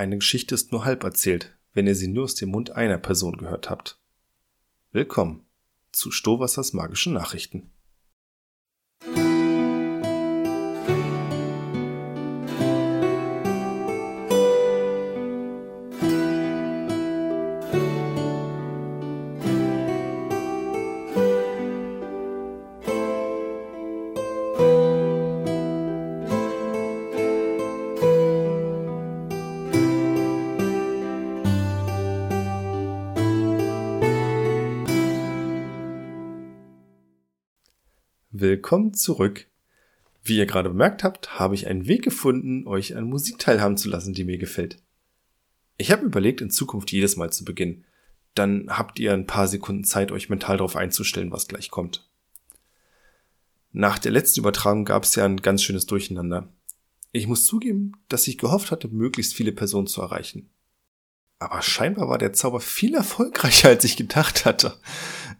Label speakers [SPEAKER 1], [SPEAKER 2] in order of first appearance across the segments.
[SPEAKER 1] Eine Geschichte ist nur halb erzählt, wenn ihr sie nur aus dem Mund einer Person gehört habt. Willkommen zu Stohwassers magischen Nachrichten. Willkommen zurück. Wie ihr gerade bemerkt habt, habe ich einen Weg gefunden, euch an Musik teilhaben zu lassen, die mir gefällt. Ich habe überlegt, in Zukunft jedes Mal zu beginnen. Dann habt ihr ein paar Sekunden Zeit, euch mental darauf einzustellen, was gleich kommt. Nach der letzten Übertragung gab es ja ein ganz schönes Durcheinander. Ich muss zugeben, dass ich gehofft hatte, möglichst viele Personen zu erreichen. Aber scheinbar war der Zauber viel erfolgreicher, als ich gedacht hatte.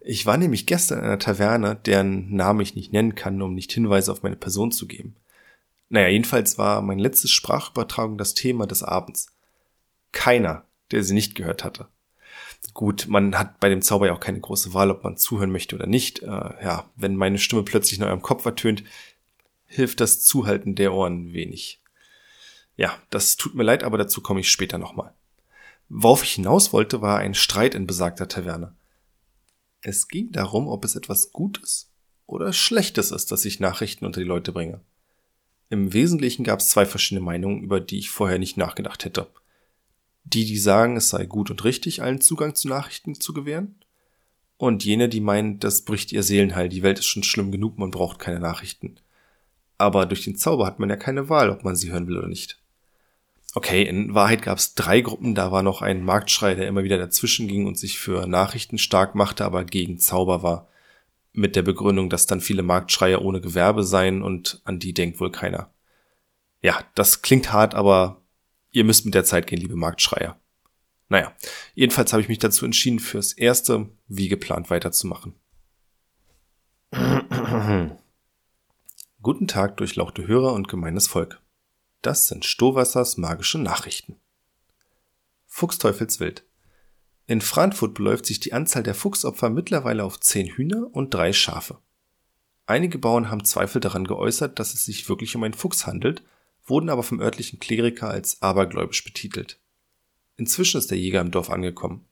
[SPEAKER 1] Ich war nämlich gestern in einer Taverne, deren Namen ich nicht nennen kann, um nicht Hinweise auf meine Person zu geben. Naja, jedenfalls war mein letztes Sprachübertragung das Thema des Abends. Keiner, der sie nicht gehört hatte. Gut, man hat bei dem Zauber ja auch keine große Wahl, ob man zuhören möchte oder nicht. Äh, ja, wenn meine Stimme plötzlich in eurem Kopf ertönt, hilft das Zuhalten der Ohren wenig. Ja, das tut mir leid, aber dazu komme ich später nochmal. Worauf ich hinaus wollte, war ein Streit in besagter Taverne. Es ging darum, ob es etwas Gutes oder Schlechtes ist, dass ich Nachrichten unter die Leute bringe. Im Wesentlichen gab es zwei verschiedene Meinungen, über die ich vorher nicht nachgedacht hätte. Die, die sagen, es sei gut und richtig, allen Zugang zu Nachrichten zu gewähren, und jene, die meinen, das bricht ihr Seelenheil, die Welt ist schon schlimm genug, man braucht keine Nachrichten. Aber durch den Zauber hat man ja keine Wahl, ob man sie hören will oder nicht. Okay, in Wahrheit gab es drei Gruppen. Da war noch ein Marktschrei, der immer wieder dazwischen ging und sich für Nachrichten stark machte, aber gegen Zauber war. Mit der Begründung, dass dann viele Marktschreier ohne Gewerbe seien und an die denkt wohl keiner. Ja, das klingt hart, aber ihr müsst mit der Zeit gehen, liebe Marktschreier. Naja, jedenfalls habe ich mich dazu entschieden, fürs Erste wie geplant weiterzumachen. Guten Tag, durchlauchte Hörer und gemeines Volk. Das sind Stohwassers magische Nachrichten. Fuchsteufelswild. In Frankfurt beläuft sich die Anzahl der Fuchsopfer mittlerweile auf zehn Hühner und drei Schafe. Einige Bauern haben Zweifel daran geäußert, dass es sich wirklich um einen Fuchs handelt, wurden aber vom örtlichen Kleriker als abergläubisch betitelt. Inzwischen ist der Jäger im Dorf angekommen.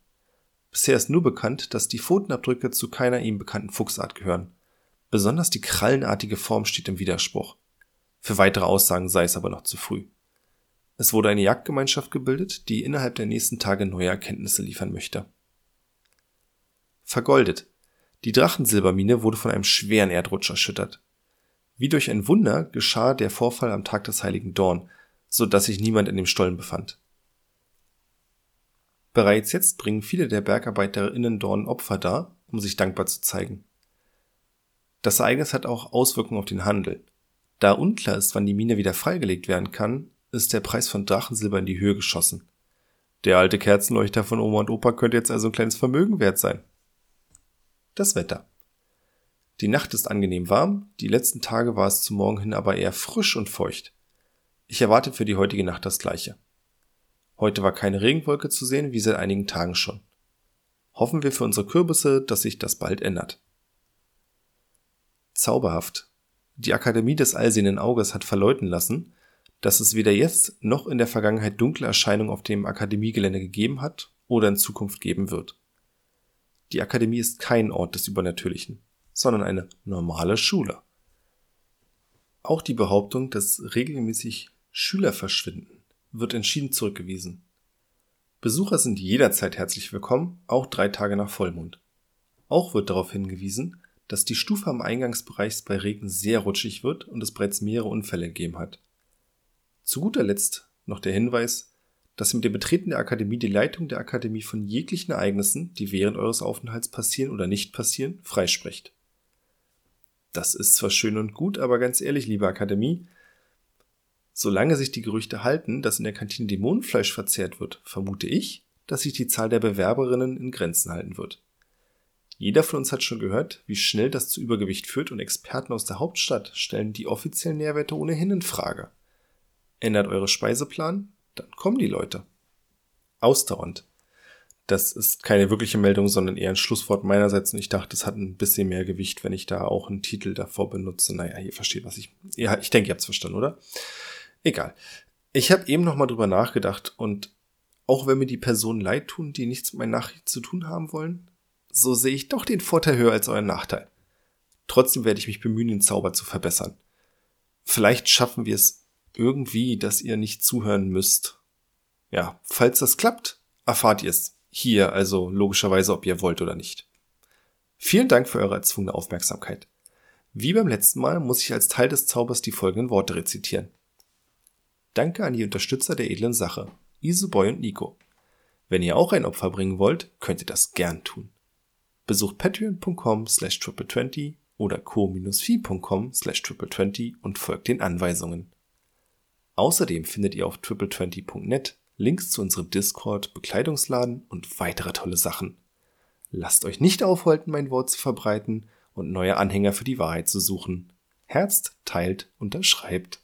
[SPEAKER 1] Bisher ist nur bekannt, dass die Pfotenabdrücke zu keiner ihm bekannten Fuchsart gehören. Besonders die krallenartige Form steht im Widerspruch. Für weitere Aussagen sei es aber noch zu früh. Es wurde eine Jagdgemeinschaft gebildet, die innerhalb der nächsten Tage neue Erkenntnisse liefern möchte. Vergoldet. Die Drachensilbermine wurde von einem schweren Erdrutsch erschüttert. Wie durch ein Wunder geschah der Vorfall am Tag des heiligen Dorn, so dass sich niemand in dem Stollen befand. Bereits jetzt bringen viele der BergarbeiterInnen Dorn Opfer dar, um sich dankbar zu zeigen. Das Ereignis hat auch Auswirkungen auf den Handel. Da unklar ist, wann die Mine wieder freigelegt werden kann, ist der Preis von Drachensilber in die Höhe geschossen. Der alte Kerzenleuchter von Oma und Opa könnte jetzt also ein kleines Vermögen wert sein. Das Wetter. Die Nacht ist angenehm warm, die letzten Tage war es zum Morgen hin aber eher frisch und feucht. Ich erwarte für die heutige Nacht das gleiche. Heute war keine Regenwolke zu sehen, wie seit einigen Tagen schon. Hoffen wir für unsere Kürbisse, dass sich das bald ändert. Zauberhaft die Akademie des Allsehenden Auges hat verleuten lassen, dass es weder jetzt noch in der Vergangenheit dunkle Erscheinungen auf dem Akademiegelände gegeben hat oder in Zukunft geben wird. Die Akademie ist kein Ort des Übernatürlichen, sondern eine normale Schule. Auch die Behauptung, dass regelmäßig Schüler verschwinden, wird entschieden zurückgewiesen. Besucher sind jederzeit herzlich willkommen, auch drei Tage nach Vollmond. Auch wird darauf hingewiesen, dass die Stufe am Eingangsbereich bei Regen sehr rutschig wird und es bereits mehrere Unfälle gegeben hat. Zu guter Letzt noch der Hinweis, dass mit dem Betreten der Akademie die Leitung der Akademie von jeglichen Ereignissen, die während eures Aufenthalts passieren oder nicht passieren, freisprecht. Das ist zwar schön und gut, aber ganz ehrlich, liebe Akademie, solange sich die Gerüchte halten, dass in der Kantine Dämonenfleisch verzehrt wird, vermute ich, dass sich die Zahl der Bewerberinnen in Grenzen halten wird. Jeder von uns hat schon gehört, wie schnell das zu Übergewicht führt und Experten aus der Hauptstadt stellen die offiziellen Nährwerte ohnehin in Frage. Ändert eure Speiseplan, dann kommen die Leute. ausdauernd. Das ist keine wirkliche Meldung, sondern eher ein Schlusswort meinerseits und ich dachte, es hat ein bisschen mehr Gewicht, wenn ich da auch einen Titel davor benutze. Naja, ihr versteht, was ich. Ja, ich denke, ihr habt's verstanden, oder? Egal. Ich habe eben nochmal drüber nachgedacht und auch wenn mir die Personen leid tun, die nichts mit meinen Nachrichten zu tun haben wollen, so sehe ich doch den Vorteil höher als euren Nachteil. Trotzdem werde ich mich bemühen, den Zauber zu verbessern. Vielleicht schaffen wir es irgendwie, dass ihr nicht zuhören müsst. Ja, falls das klappt, erfahrt ihr es hier, also logischerweise, ob ihr wollt oder nicht. Vielen Dank für eure erzwungene Aufmerksamkeit. Wie beim letzten Mal muss ich als Teil des Zaubers die folgenden Worte rezitieren. Danke an die Unterstützer der edlen Sache, Iseboy und Nico. Wenn ihr auch ein Opfer bringen wollt, könnt ihr das gern tun. Besucht patreon.com slash triple20 oder co-fi.com slash triple20 und folgt den Anweisungen. Außerdem findet ihr auf triple20.net Links zu unserem Discord, Bekleidungsladen und weitere tolle Sachen. Lasst euch nicht aufhalten, mein Wort zu verbreiten und neue Anhänger für die Wahrheit zu suchen. Herzt, teilt, unterschreibt.